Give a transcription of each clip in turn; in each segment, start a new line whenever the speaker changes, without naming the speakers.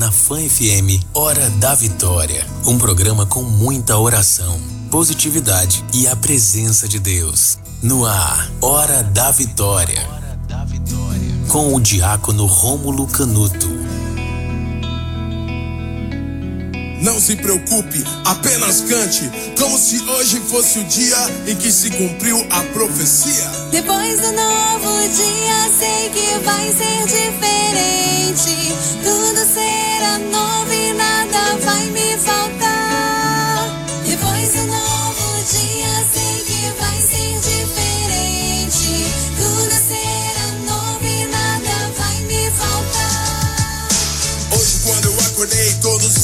na Fã FM Hora da Vitória. Um programa com muita oração, positividade e a presença de Deus. No ar, Hora da Vitória. Com o diácono Rômulo Canuto.
Não se preocupe, apenas cante, como se hoje fosse o dia em que se cumpriu a profecia.
Depois do novo dia, sei que vai ser diferente. Tudo será novo e nada vai me faltar.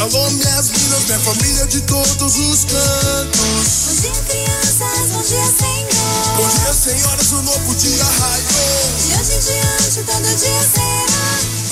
alô, minhas minas, minha família de todos os cantos.
Bom dia, crianças, bom dia, Senhor.
Bom dia, senhoras, o novo dia raiou.
De hoje em diante, todo dia será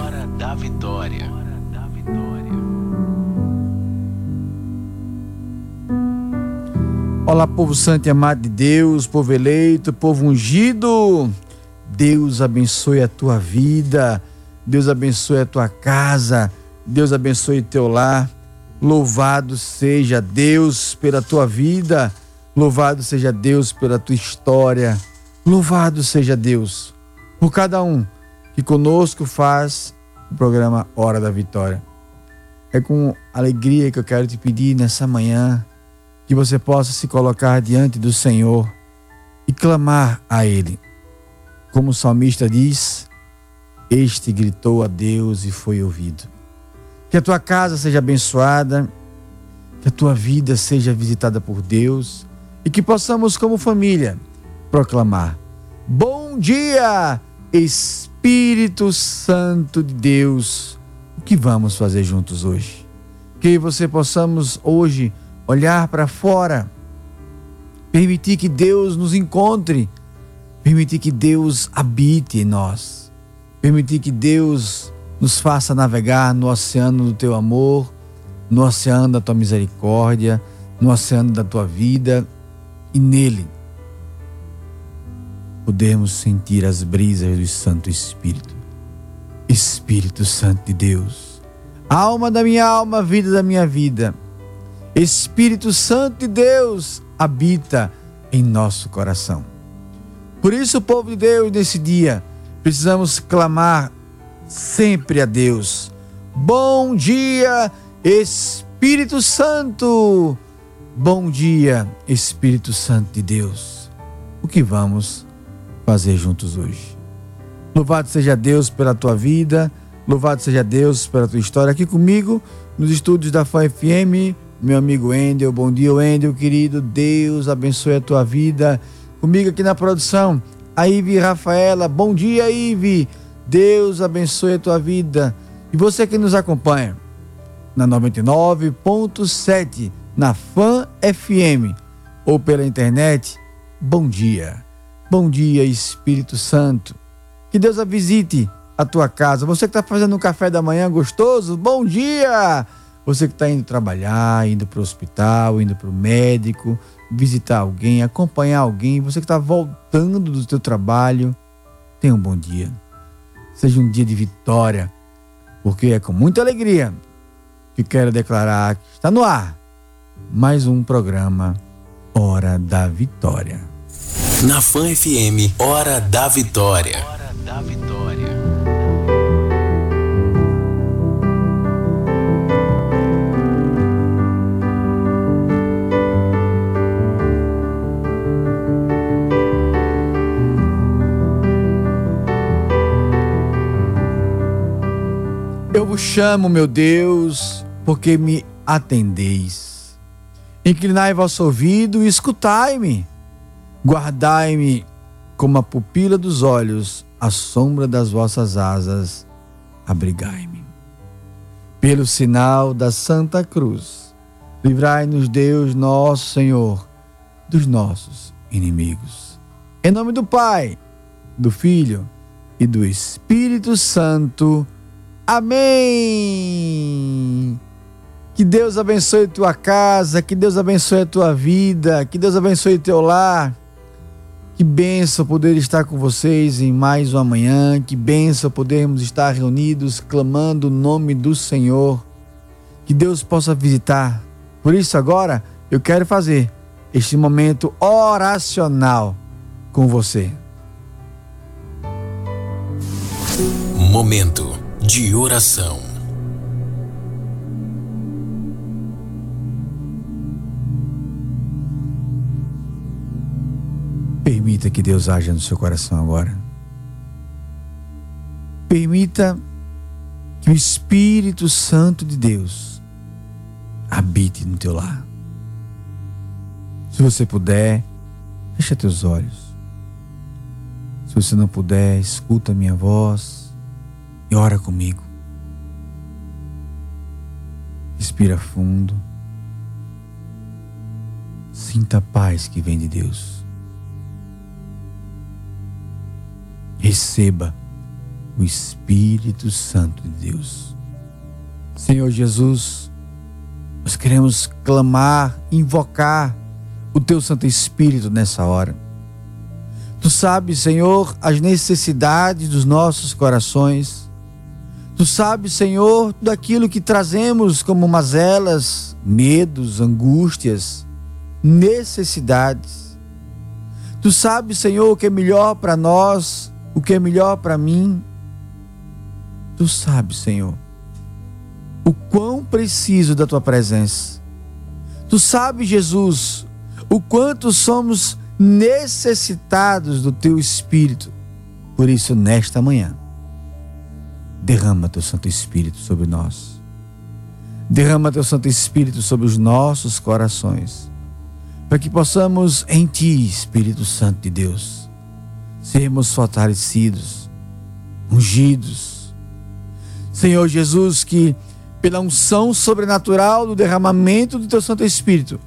Hora da Vitória.
Olá, povo santo e amado de Deus, povo eleito, povo ungido. Deus abençoe a tua vida, Deus abençoe a tua casa, Deus abençoe teu lar. Louvado seja Deus pela tua vida, louvado seja Deus pela tua história, louvado seja Deus por cada um conosco faz o programa Hora da Vitória. É com alegria que eu quero te pedir nessa manhã que você possa se colocar diante do Senhor e clamar a Ele. Como o salmista diz, este gritou a Deus e foi ouvido. Que a tua casa seja abençoada, que a tua vida seja visitada por Deus e que possamos, como família, proclamar: Bom dia, Espírito Santo de Deus. O que vamos fazer juntos hoje? Que você possamos hoje olhar para fora permitir que Deus nos encontre, permitir que Deus habite em nós, permitir que Deus nos faça navegar no oceano do teu amor, no oceano da tua misericórdia, no oceano da tua vida e nele podemos sentir as brisas do Santo Espírito. Espírito Santo de Deus, alma da minha alma, vida da minha vida. Espírito Santo de Deus habita em nosso coração. Por isso, povo de Deus, nesse dia, precisamos clamar sempre a Deus. Bom dia, Espírito Santo. Bom dia, Espírito Santo de Deus. O que vamos fazer juntos hoje? Louvado seja Deus pela tua vida, louvado seja Deus pela tua história. Aqui comigo, nos estúdios da FAM FM, meu amigo Endel. Bom dia, Endel, querido. Deus abençoe a tua vida. Comigo aqui na produção, a Ive Rafaela. Bom dia, Ive. Deus abençoe a tua vida. E você que nos acompanha na 99.7 na FAM FM ou pela internet, bom dia. Bom dia, Espírito Santo. Que Deus a visite a tua casa. Você que está fazendo um café da manhã gostoso, bom dia! Você que está indo trabalhar, indo para o hospital, indo para o médico, visitar alguém, acompanhar alguém, você que está voltando do teu trabalho, tenha um bom dia. Seja um dia de vitória, porque é com muita alegria que quero declarar que está no ar mais um programa Hora da Vitória.
Na Fan FM, Hora da Vitória. Hora da Vitória.
Eu vos chamo, meu Deus, porque me atendeis. Inclinai vosso ouvido e escutai-me. Guardai-me como a pupila dos olhos, a sombra das vossas asas, abrigai-me. Pelo sinal da Santa Cruz, livrai-nos, Deus nosso Senhor, dos nossos inimigos. Em nome do Pai, do Filho e do Espírito Santo. Amém. Que Deus abençoe tua casa, que Deus abençoe a tua vida, que Deus abençoe teu lar. Que benção poder estar com vocês em mais uma manhã, que benção podermos estar reunidos clamando o nome do Senhor. Que Deus possa visitar. Por isso agora eu quero fazer este momento oracional com você.
Momento de oração.
Permita que Deus haja no seu coração agora. Permita que o Espírito Santo de Deus habite no teu lar. Se você puder, fecha teus olhos. Se você não puder, escuta a minha voz e ora comigo. Respira fundo. Sinta a paz que vem de Deus. Receba o Espírito Santo de Deus. Senhor Jesus, nós queremos clamar, invocar o Teu Santo Espírito nessa hora. Tu sabes, Senhor, as necessidades dos nossos corações. Tu sabes, Senhor, tudo aquilo que trazemos como mazelas, medos, angústias, necessidades. Tu sabes, Senhor, o que é melhor para nós, o que é melhor para mim. Tu sabes, Senhor, o quão preciso da tua presença. Tu sabes, Jesus, o quanto somos necessitados do teu espírito. Por isso, nesta manhã, derrama teu Santo Espírito sobre nós. Derrama teu Santo Espírito sobre os nossos corações, para que possamos em ti, Espírito Santo de Deus, sermos fortalecidos, ungidos. Senhor Jesus, que pela unção sobrenatural do derramamento do teu Santo Espírito,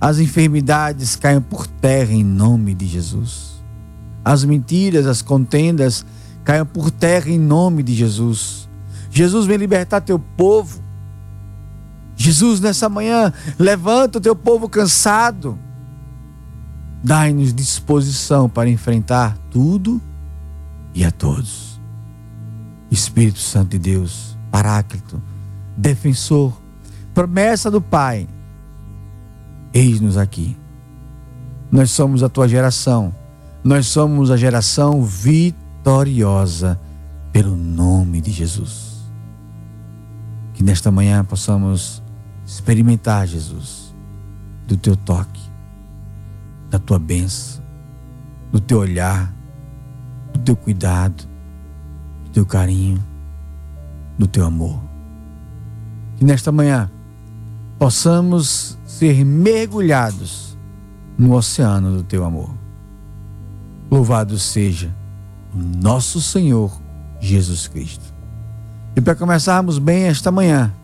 as enfermidades caiam por terra em nome de Jesus. As mentiras, as contendas caiam por terra em nome de Jesus. Jesus vem libertar teu povo. Jesus, nessa manhã, levanta o teu povo cansado. Dai-nos disposição para enfrentar tudo e a todos. Espírito Santo de Deus, Paráclito, defensor, promessa do Pai, eis-nos aqui. Nós somos a tua geração, nós somos a geração vitoriosa pelo nome de Jesus. Que nesta manhã possamos experimentar, Jesus, do teu toque, da tua bênção, do teu olhar, do teu cuidado, do teu carinho, do teu amor. Que nesta manhã possamos ser mergulhados no oceano do teu amor. Louvado seja o nosso Senhor Jesus Cristo. E para começarmos bem esta manhã,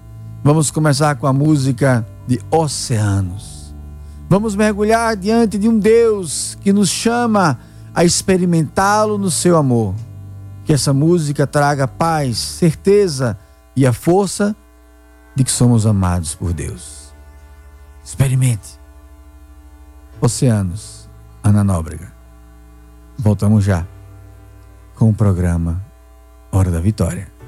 vamos começar com a música de Oceanos. Vamos mergulhar diante de um Deus que nos chama a experimentá-lo no seu amor. Que essa música traga paz, certeza e a força de que somos amados por Deus. Experimente. Oceanos, Ana Nóbrega. Voltamos já com o programa Hora da Vitória.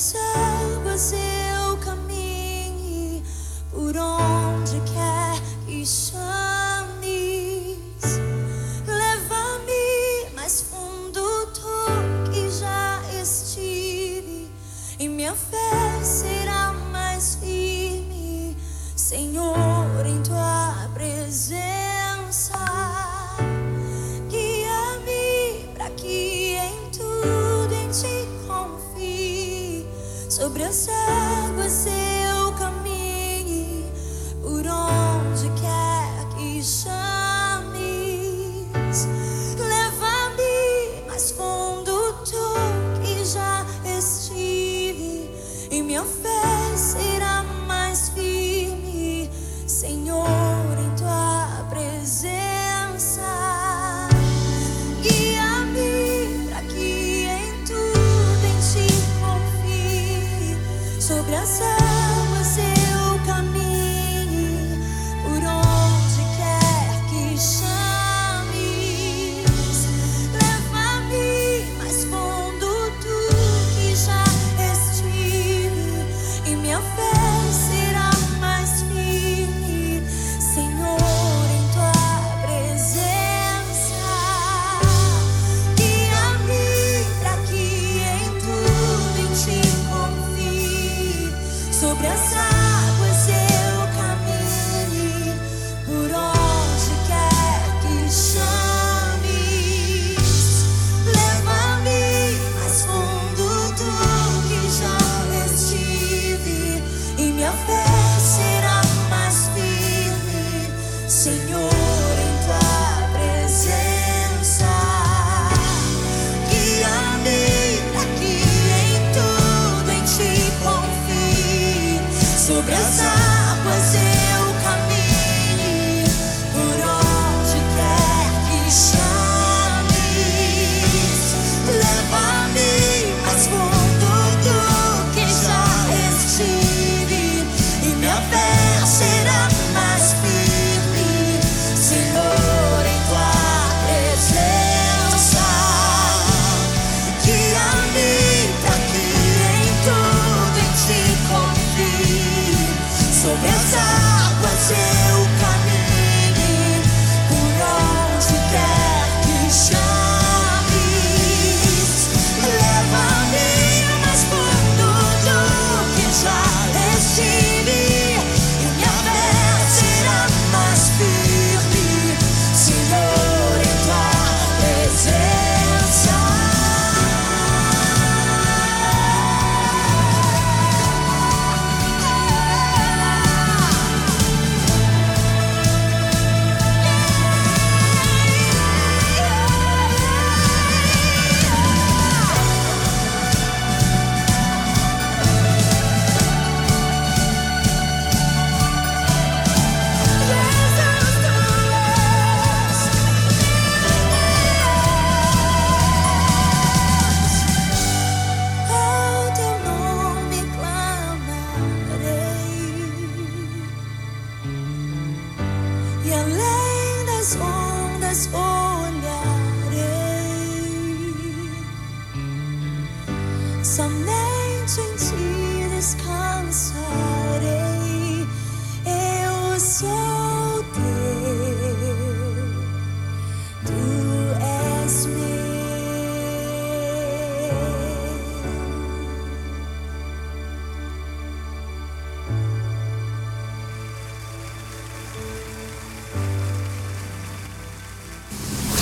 myself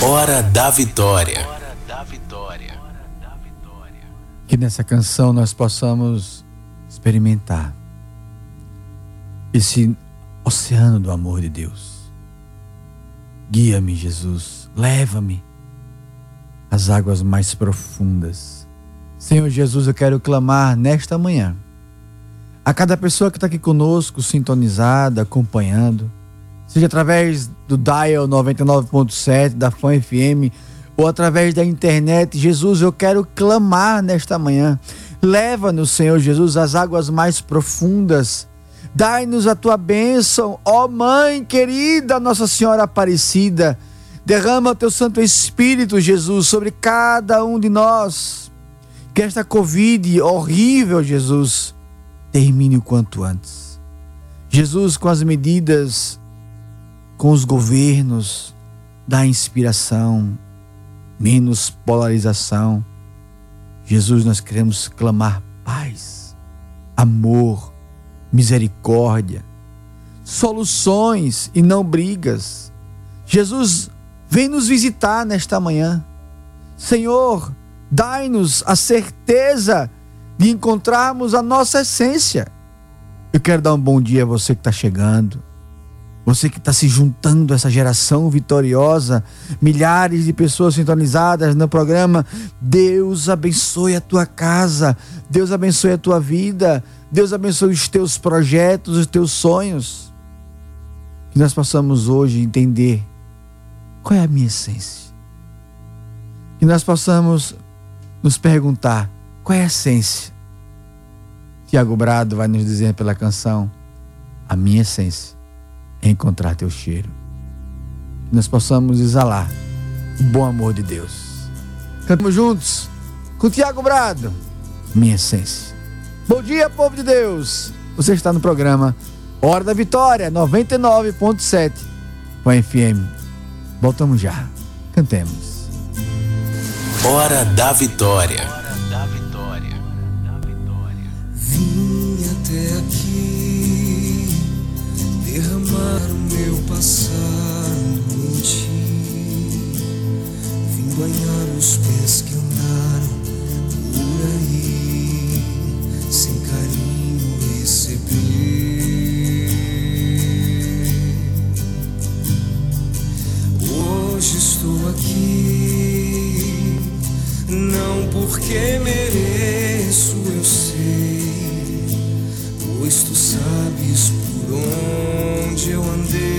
Hora da Vitória.
Que nessa canção nós possamos experimentar esse oceano do amor de Deus. Guia-me, Jesus, leva-me às águas mais profundas. Senhor Jesus, eu quero clamar nesta manhã a cada pessoa que está aqui conosco, sintonizada, acompanhando seja através do dial 99.7 da Fã FM ou através da internet. Jesus, eu quero clamar nesta manhã. Leva-nos, Senhor Jesus, às águas mais profundas. Dai-nos a tua bênção, ó Mãe querida, Nossa Senhora Aparecida. Derrama o teu Santo Espírito, Jesus, sobre cada um de nós. Que esta Covid horrível, Jesus, termine o quanto antes. Jesus, com as medidas com os governos, dá inspiração, menos polarização. Jesus, nós queremos clamar paz, amor, misericórdia, soluções e não brigas. Jesus, vem nos visitar nesta manhã. Senhor, dai-nos a certeza de encontrarmos a nossa essência. Eu quero dar um bom dia a você que está chegando. Você que está se juntando a essa geração vitoriosa, milhares de pessoas sintonizadas no programa. Deus abençoe a tua casa, Deus abençoe a tua vida, Deus abençoe os teus projetos, os teus sonhos. Que nós possamos hoje entender qual é a minha essência. Que nós possamos nos perguntar qual é a essência. Tiago Brado vai nos dizer pela canção: A minha essência encontrar teu cheiro. Que nós possamos exalar o bom amor de Deus. Cantamos juntos com Tiago Brado, minha essência. Bom dia, povo de Deus. Você está no programa Hora da Vitória, 99.7 com a FM. Voltamos já. Cantemos.
Hora da Vitória.
Passado em ti. Vim banhar os pés que andaram por aí, sem carinho receber. Hoje estou aqui, não porque mereço, eu sei, pois tu sabes por onde eu andei,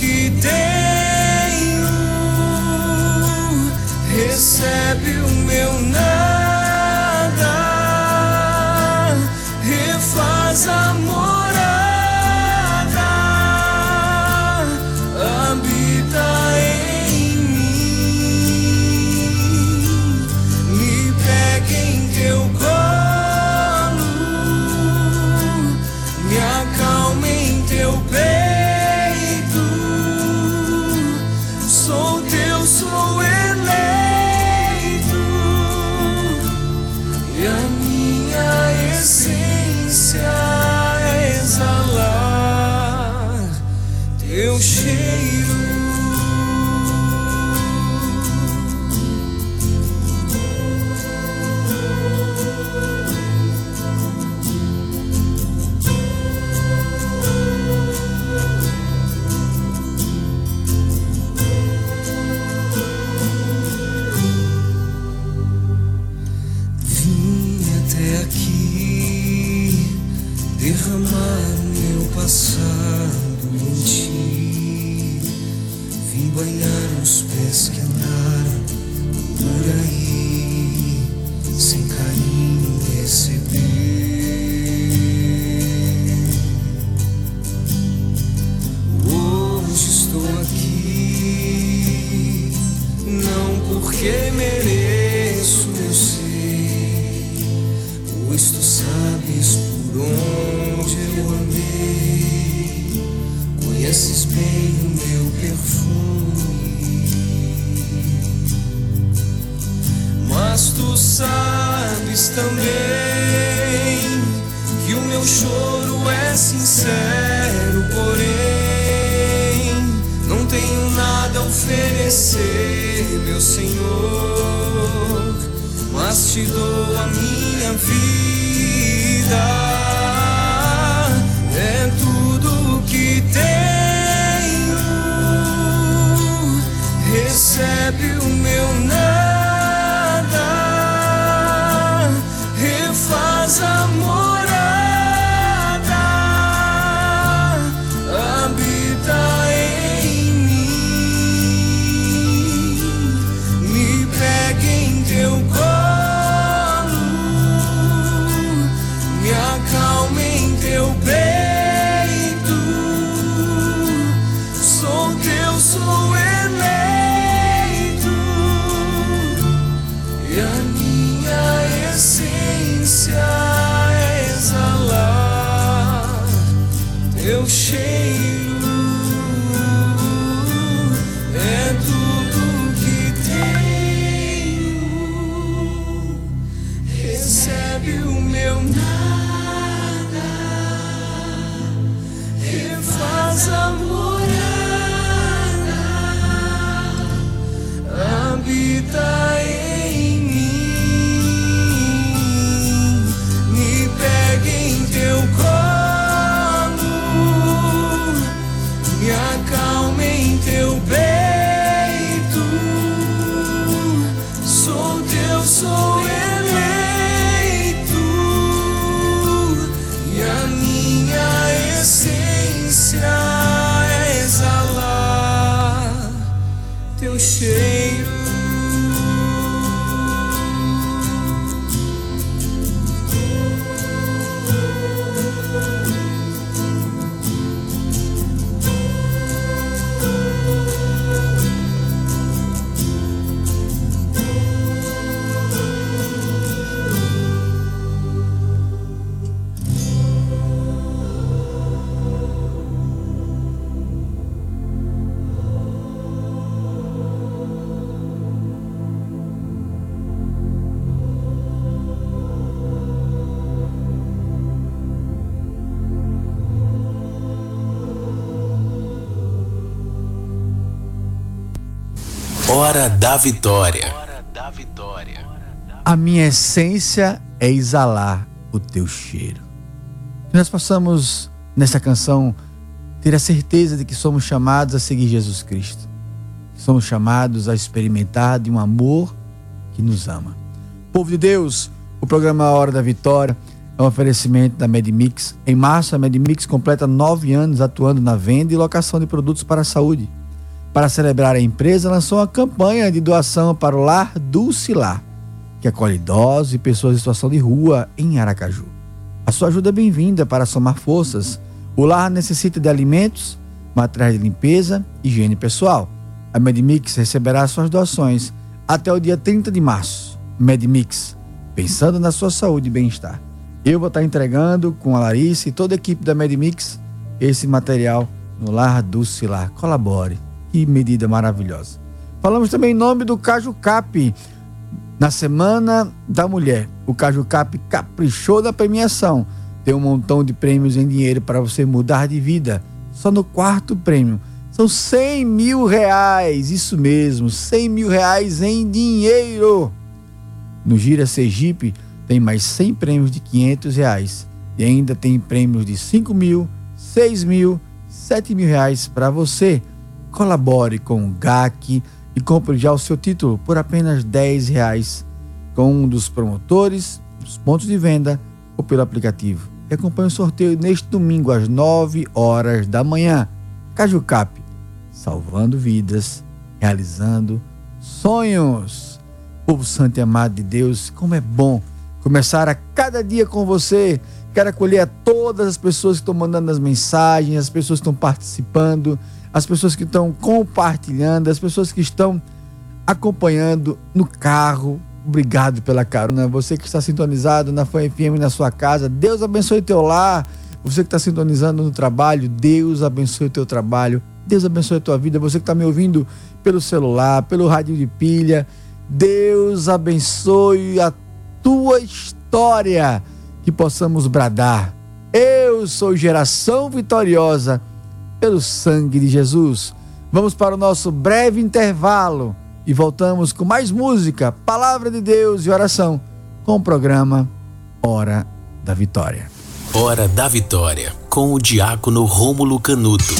que tenho, recebe o meu nada, passado em ti. Vim banhar os pés que andaram
Hora da Vitória.
A minha essência é exalar o teu cheiro. Que nós possamos, nessa canção, ter a certeza de que somos chamados a seguir Jesus Cristo. Somos chamados a experimentar de um amor que nos ama. Povo de Deus, o programa Hora da Vitória é um oferecimento da Medmix. Em março, a Medmix completa nove anos atuando na venda e locação de produtos para a saúde. Para celebrar a empresa, lançou uma campanha de doação para o Lar Dulcilar, que acolhe idosos e pessoas em situação de rua em Aracaju. A sua ajuda é bem-vinda para somar forças. O lar necessita de alimentos, materiais de limpeza e higiene pessoal. A Medmix receberá suas doações até o dia 30 de março. Medmix, pensando na sua saúde e bem-estar. Eu vou estar entregando com a Larissa e toda a equipe da Medmix esse material no Lar Dulcilar. Colabore. Que medida maravilhosa. Falamos também em nome do Caju Cap. Na Semana da Mulher, o Caju Cap caprichou da premiação. Tem um montão de prêmios em dinheiro para você mudar de vida. Só no quarto prêmio. São 100 mil reais. Isso mesmo, 100 mil reais em dinheiro. No Gira Sergipe tem mais 100 prêmios de 500 reais. E ainda tem prêmios de 5 mil, 6 mil, 7 mil reais para você. Colabore com o GAC e compre já o seu título por apenas 10 reais com um dos promotores, dos pontos de venda ou pelo aplicativo. E acompanhe o sorteio neste domingo às 9 horas da manhã. Cajucap, salvando vidas, realizando sonhos. Povo santo e amado de Deus, como é bom começar a cada dia com você. Quero acolher a todas as pessoas que estão mandando as mensagens, as pessoas que estão participando as pessoas que estão compartilhando, as pessoas que estão acompanhando no carro. Obrigado pela carona. Você que está sintonizado na Fã FM na sua casa, Deus abençoe teu lar. Você que está sintonizando no trabalho, Deus abençoe o teu trabalho. Deus abençoe a tua vida. Você que está me ouvindo pelo celular, pelo rádio de pilha, Deus abençoe a tua história. Que possamos bradar. Eu sou geração vitoriosa pelo sangue de Jesus. Vamos para o nosso breve intervalo e voltamos com mais música, palavra de Deus e oração com o programa Hora da Vitória.
Hora da Vitória, com o diácono Rômulo Canuto.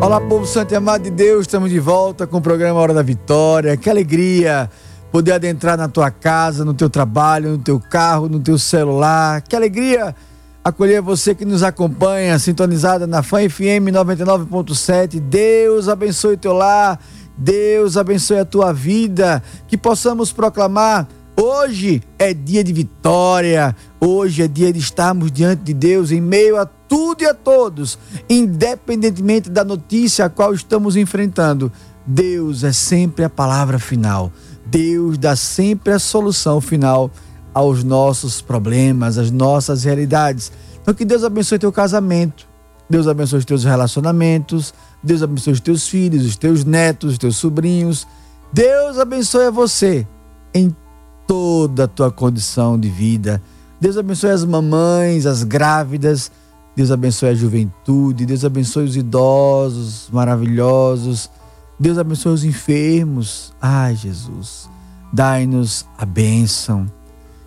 Olá, povo santo e amado de Deus, estamos de volta com o programa Hora da Vitória. Que alegria poder adentrar na tua casa, no teu trabalho, no teu carro, no teu celular. Que alegria acolher você que nos acompanha, sintonizada na Fã FM 99.7. Deus abençoe o teu lar, Deus abençoe a tua vida, que possamos proclamar Hoje é dia de vitória, hoje é dia de estarmos diante de Deus em meio a tudo e a todos, independentemente da notícia a qual estamos enfrentando. Deus é sempre a palavra final. Deus dá sempre a solução final aos nossos problemas, às nossas realidades. Então que Deus abençoe teu casamento, Deus abençoe os teus relacionamentos, Deus abençoe os teus filhos, os teus netos, os teus sobrinhos. Deus abençoe você em toda a tua condição de vida. Deus abençoe as mamães, as grávidas. Deus abençoe a juventude. Deus abençoe os idosos maravilhosos. Deus abençoe os enfermos. Ai, Jesus, dai-nos a bênção.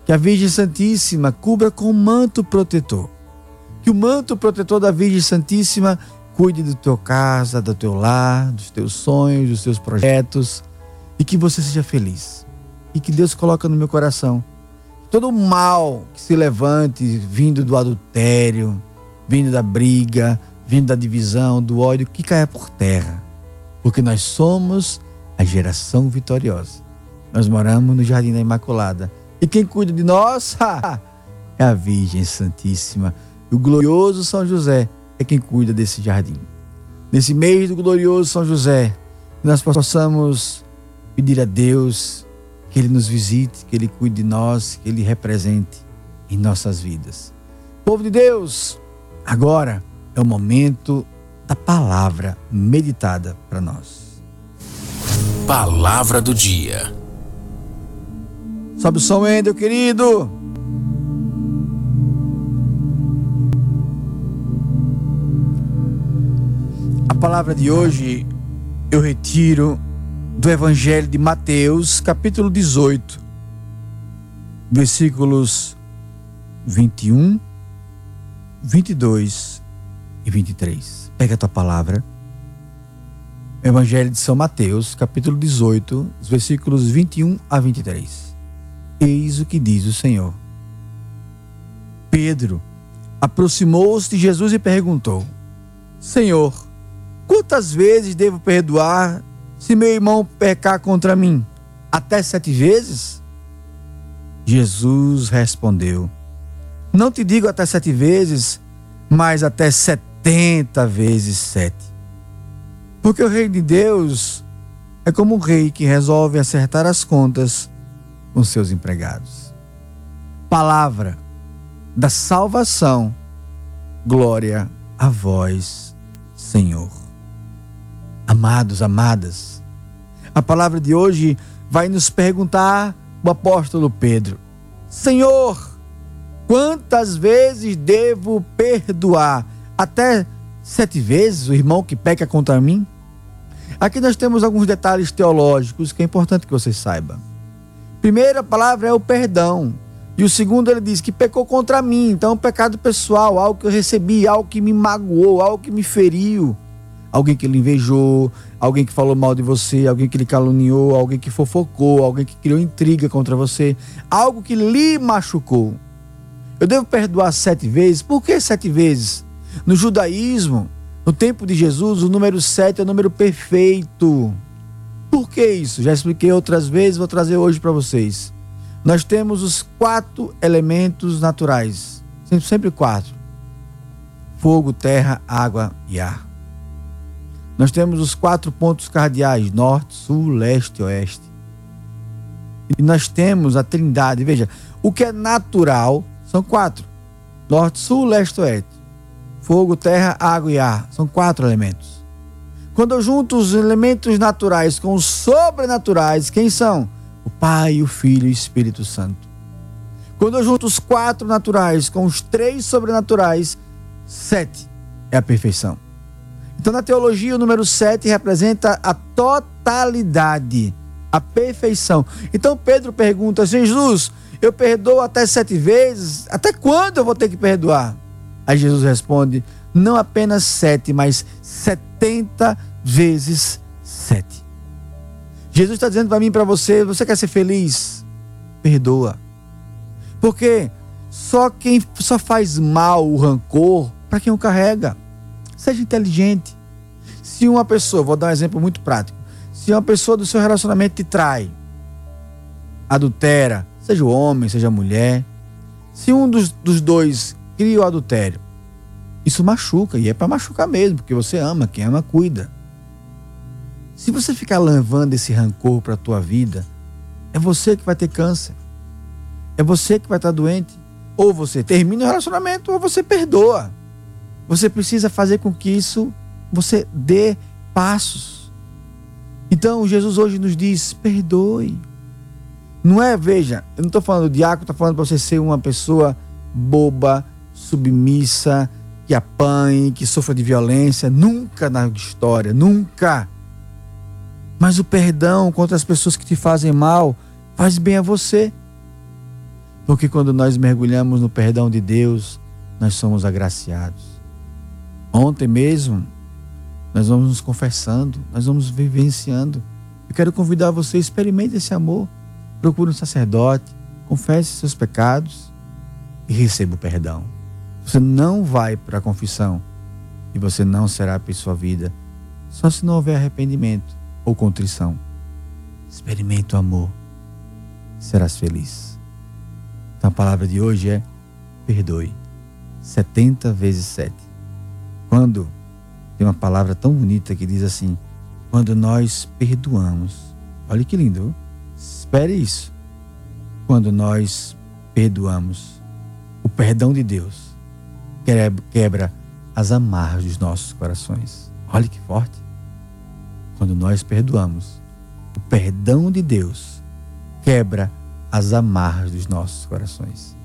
Que a Virgem Santíssima cubra com manto protetor. Que o manto protetor da Virgem Santíssima cuide da tua casa, do teu lar, dos teus sonhos, dos teus projetos e que você seja feliz. E que Deus coloque no meu coração todo o mal que se levante vindo do adultério, vindo da briga, vindo da divisão, do ódio, que caia por terra. Porque nós somos a geração vitoriosa. Nós moramos no Jardim da Imaculada. E quem cuida de nós é a Virgem Santíssima. O glorioso São José é quem cuida desse jardim. Nesse mês do glorioso São José, nós possamos pedir a Deus que Ele nos visite, que Ele cuide de nós, que Ele represente em nossas vidas. Povo de Deus, agora é o momento palavra meditada para nós.
Palavra do dia.
Sobe o som, Endel, querido. A palavra de hoje eu retiro do Evangelho de Mateus, capítulo 18, versículos 21, 22 e 23. Pega a tua palavra. Evangelho de São Mateus, capítulo 18, versículos 21 a 23. Eis o que diz o Senhor. Pedro aproximou-se de Jesus e perguntou: Senhor, quantas vezes devo perdoar se meu irmão pecar contra mim até sete vezes? Jesus respondeu: Não te digo até sete vezes, mas até setenta vezes sete. Porque o reino de Deus é como um rei que resolve acertar as contas com seus empregados. Palavra da salvação, glória a vós, Senhor. Amados, amadas, a palavra de hoje vai nos perguntar o apóstolo Pedro: Senhor, quantas vezes devo perdoar? Até sete vezes o irmão que peca contra mim? Aqui nós temos alguns detalhes teológicos que é importante que você saiba. Primeira palavra é o perdão. E o segundo ele diz que pecou contra mim, então é um pecado pessoal, algo que eu recebi, algo que me magoou, algo que me feriu alguém que lhe invejou, alguém que falou mal de você, alguém que lhe caluniou, alguém que fofocou, alguém que criou intriga contra você, algo que lhe machucou. Eu devo perdoar sete vezes? Por que sete vezes? No judaísmo, no tempo de Jesus, o número sete é o número perfeito. Por que isso? Já expliquei outras vezes, vou trazer hoje para vocês. Nós temos os quatro elementos naturais, sempre, sempre quatro: fogo, terra, água e ar. Nós temos os quatro pontos cardeais: norte, sul, leste e oeste. E nós temos a trindade. Veja, o que é natural são quatro: norte, sul, leste e oeste. Fogo, terra, água e ar. São quatro elementos. Quando eu junto os elementos naturais com os sobrenaturais, quem são? O Pai, o Filho e o Espírito Santo. Quando eu junto os quatro naturais com os três sobrenaturais, sete é a perfeição. Então, na teologia, o número 7 representa a totalidade, a perfeição. Então, Pedro pergunta: Jesus, eu perdoo até sete vezes? Até quando eu vou ter que perdoar? Aí Jesus responde: não apenas sete, mas setenta vezes sete. Jesus está dizendo para mim e para você: você quer ser feliz? Perdoa. Porque só quem só faz mal o rancor para quem o carrega. Seja inteligente. Se uma pessoa, vou dar um exemplo muito prático, se uma pessoa do seu relacionamento te trai, adultera, seja o homem, seja a mulher, se um dos, dos dois cria o adultério, isso machuca, e é para machucar mesmo, porque você ama, quem ama cuida. Se você ficar levando esse rancor para a tua vida, é você que vai ter câncer. É você que vai estar doente. Ou você termina o relacionamento ou você perdoa. Você precisa fazer com que isso você dê passos. Então Jesus hoje nos diz: perdoe. Não é, veja, eu não estou falando do diácono, estou falando para você ser uma pessoa boba, submissa, que apanhe, que sofra de violência. Nunca na história, nunca. Mas o perdão contra as pessoas que te fazem mal faz bem a você. Porque quando nós mergulhamos no perdão de Deus, nós somos agraciados. Ontem mesmo, nós vamos nos confessando, nós vamos vivenciando. Eu quero convidar você, experimente esse amor. Procure um sacerdote, confesse seus pecados e receba o perdão. Você não vai para a confissão e você não será para sua vida, só se não houver arrependimento ou contrição. Experimente o amor, serás feliz. Então a palavra de hoje é perdoe 70 vezes 7. Quando tem uma palavra tão bonita que diz assim: quando nós perdoamos. Olha que lindo. Espere isso. Quando nós perdoamos, o perdão de Deus quebra as amarras dos nossos corações. Olha que forte. Quando nós perdoamos, o perdão de Deus quebra as amarras dos nossos corações.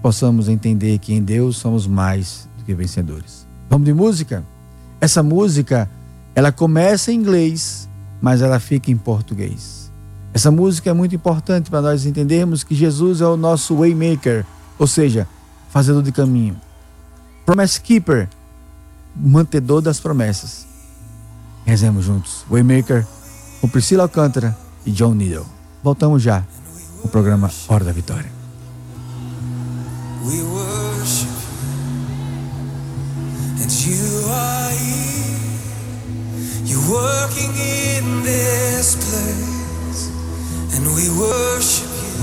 Possamos entender que em Deus somos mais do que vencedores. Vamos de música? Essa música, ela começa em inglês, mas ela fica em português. Essa música é muito importante para nós entendermos que Jesus é o nosso waymaker, ou seja, fazedor de caminho. Promise keeper, mantedor das promessas. Rezemos juntos. Waymaker, com Priscila Alcântara e John Needle. Voltamos já o programa Hora da Vitória. We worship and you are here. You're working in this place. and we worship you.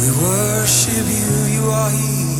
We worship you, you are here,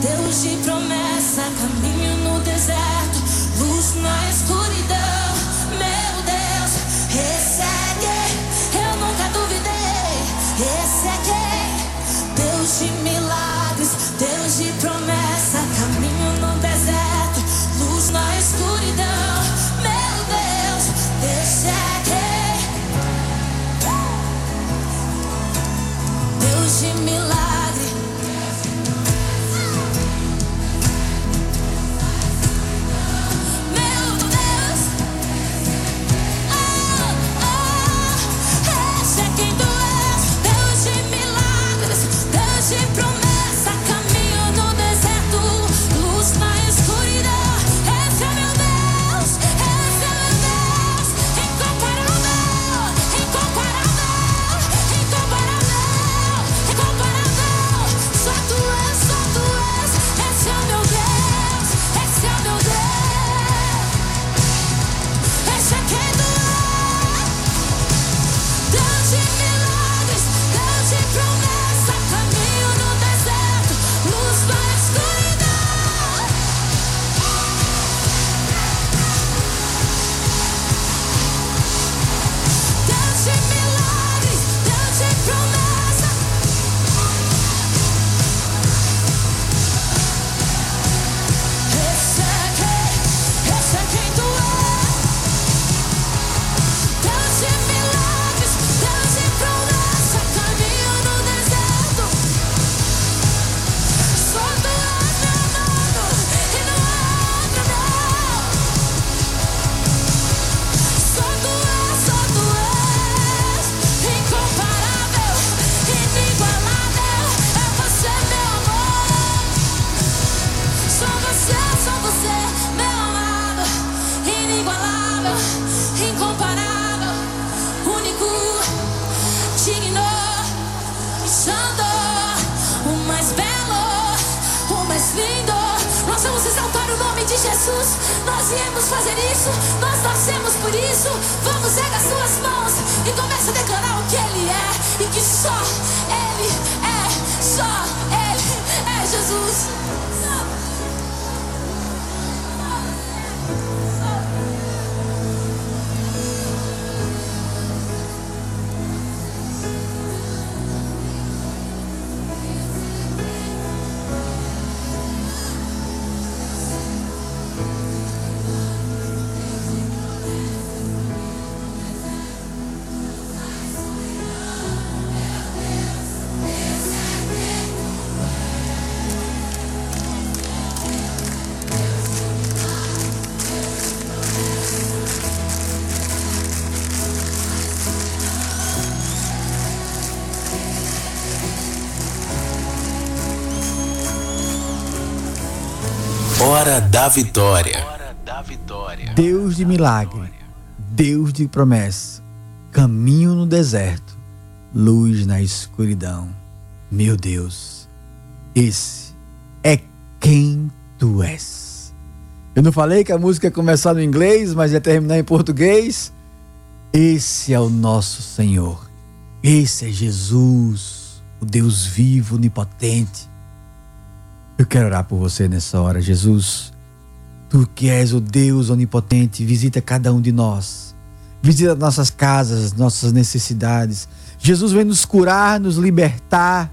Deus de promessa, caminho no deserto, luz na escuridão.
Hora da Vitória.
Deus de milagre, Deus de promessa, caminho no deserto, luz na escuridão. Meu Deus, esse é quem tu és. Eu não falei que a música ia começar no inglês, mas ia terminar em português? Esse é o nosso Senhor. Esse é Jesus, o Deus vivo, onipotente eu quero orar por você nessa hora, Jesus. Tu que és o Deus onipotente, visita cada um de nós. Visita nossas casas, nossas necessidades. Jesus vem nos curar, nos libertar.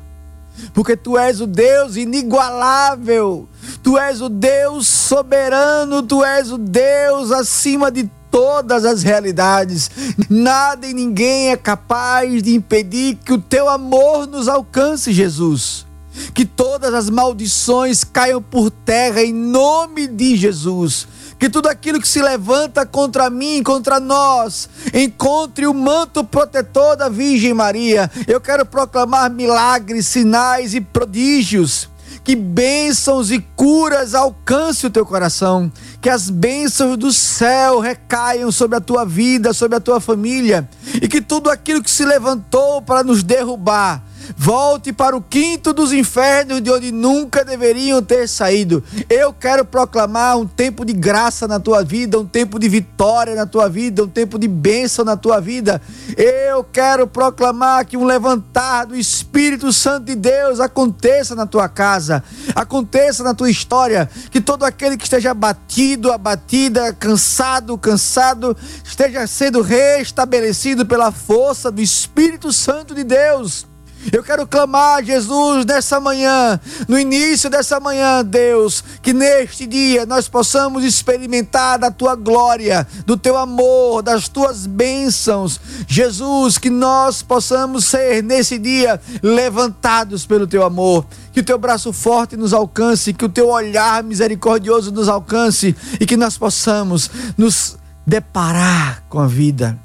Porque tu és o Deus inigualável. Tu és o Deus soberano, tu és o Deus acima de todas as realidades. Nada e ninguém é capaz de impedir que o teu amor nos alcance, Jesus que todas as maldições caiam por terra em nome de Jesus. Que tudo aquilo que se levanta contra mim, contra nós, encontre o manto protetor da Virgem Maria. Eu quero proclamar milagres, sinais e prodígios que bênçãos e curas alcance o teu coração, que as bênçãos do céu recaiam sobre a tua vida, sobre a tua família, e que tudo aquilo que se levantou para nos derrubar, Volte para o quinto dos infernos de onde nunca deveriam ter saído. Eu quero proclamar um tempo de graça na tua vida, um tempo de vitória na tua vida, um tempo de bênção na tua vida. Eu quero proclamar que um levantar do Espírito Santo de Deus aconteça na tua casa, aconteça na tua história. Que todo aquele que esteja abatido, abatida, cansado, cansado, esteja sendo restabelecido pela força do Espírito Santo de Deus. Eu quero clamar, Jesus, nessa manhã, no início dessa manhã, Deus, que neste dia nós possamos experimentar da tua glória, do teu amor, das tuas bênçãos. Jesus, que nós possamos ser nesse dia levantados pelo teu amor. Que o teu braço forte nos alcance, que o teu olhar misericordioso nos alcance e que nós possamos nos deparar com a vida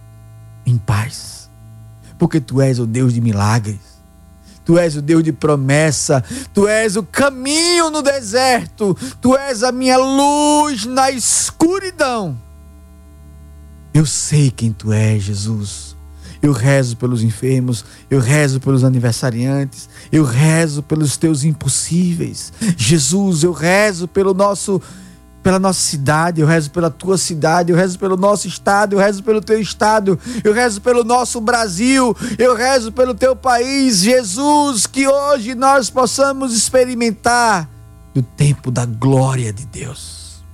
em paz. Porque tu és o Deus de milagres Tu és o Deus de promessa, tu és o caminho no deserto, tu és a minha luz na escuridão. Eu sei quem tu és, Jesus. Eu rezo pelos enfermos, eu rezo pelos aniversariantes, eu rezo pelos teus impossíveis. Jesus, eu rezo pelo nosso pela nossa cidade, eu rezo pela tua cidade, eu rezo pelo nosso estado, eu rezo pelo teu estado, eu rezo pelo nosso Brasil, eu rezo pelo teu país, Jesus, que hoje nós possamos experimentar o tempo da glória de Deus.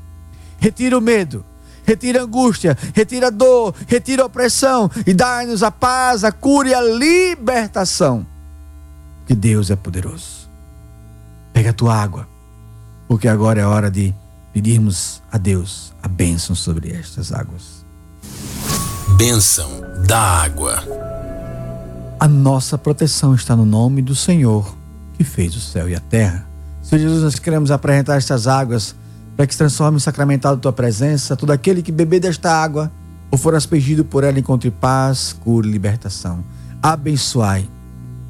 Retira o medo, retira a angústia, retira a dor, retira a opressão e dá-nos a paz, a cura e a libertação. Que Deus é poderoso. Pega a tua água, porque agora é hora de pedirmos a Deus a bênção sobre estas águas.
Bênção da água.
A nossa proteção está no nome do Senhor, que fez o céu e a terra. Senhor Jesus, nós queremos apresentar estas águas para que se transforme em sacramentado tua presença. Todo aquele que beber desta água ou for aspergido por ela encontre paz, cura e libertação. Abençoai,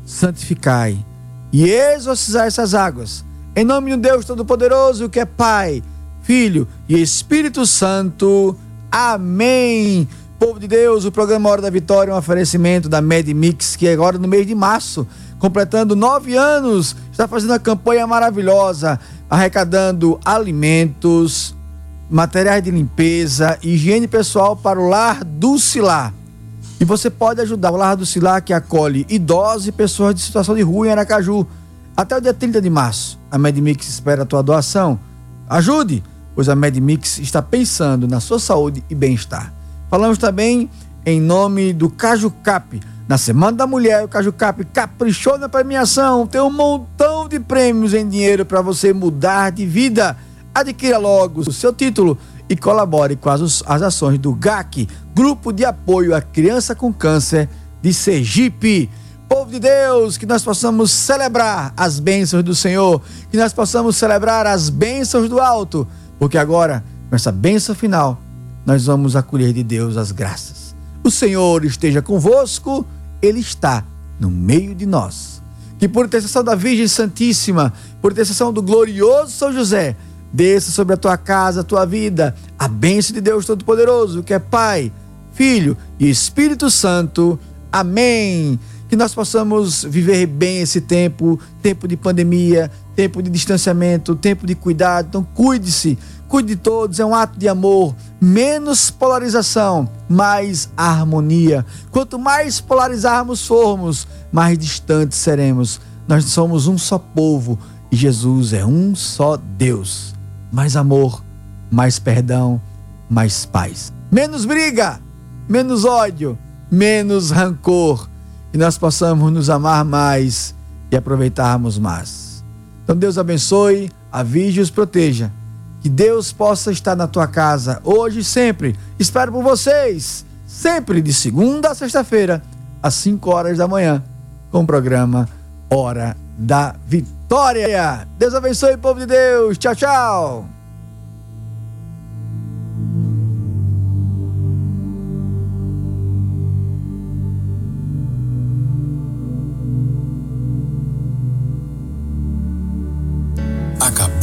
santificai e exorcizai essas águas. Em nome de Deus Todo-Poderoso, que é Pai, Filho e Espírito Santo. Amém. Povo de Deus, o programa Hora da Vitória é um oferecimento da MedMix, que agora no mês de março, completando nove anos, está fazendo uma campanha maravilhosa, arrecadando alimentos, materiais de limpeza, higiene pessoal para o lar do Cilar. E você pode ajudar o Lar do Cilar, que acolhe idosos e pessoas de situação de rua em Aracaju. Até o dia 30 de março, a MedMix espera a tua doação. Ajude, pois a MedMix está pensando na sua saúde e bem-estar. Falamos também em nome do Cajucap. Na Semana da Mulher, o Cajucap caprichou na premiação. Tem um montão de prêmios em dinheiro para você mudar de vida. Adquira logo o seu título e colabore com as, as ações do GAC, Grupo de Apoio à Criança com Câncer de Sergipe. Povo de Deus, que nós possamos celebrar as bênçãos do Senhor, que nós possamos celebrar as bênçãos do alto, porque agora, com essa bênção final, nós vamos acolher de Deus as graças. O Senhor esteja convosco, Ele está no meio de nós. Que por intercessão da Virgem Santíssima, por intercessão do glorioso São José, desça sobre a tua casa, a tua vida, a bênção de Deus Todo-Poderoso, que é Pai, Filho e Espírito Santo. Amém. Que nós possamos viver bem esse tempo, tempo de pandemia, tempo de distanciamento, tempo de cuidado. Então, cuide-se, cuide de todos, é um ato de amor. Menos polarização, mais harmonia. Quanto mais polarizarmos formos, mais distantes seremos. Nós somos um só povo e Jesus é um só Deus mais amor, mais perdão, mais paz. Menos briga, menos ódio, menos rancor. Que nós possamos nos amar mais e aproveitarmos mais. Então Deus abençoe, avise e os proteja. Que Deus possa estar na tua casa hoje e sempre. Espero por vocês, sempre de segunda a sexta-feira, às 5 horas da manhã, com o programa Hora da vitória. Deus abençoe, povo de Deus. Tchau, tchau.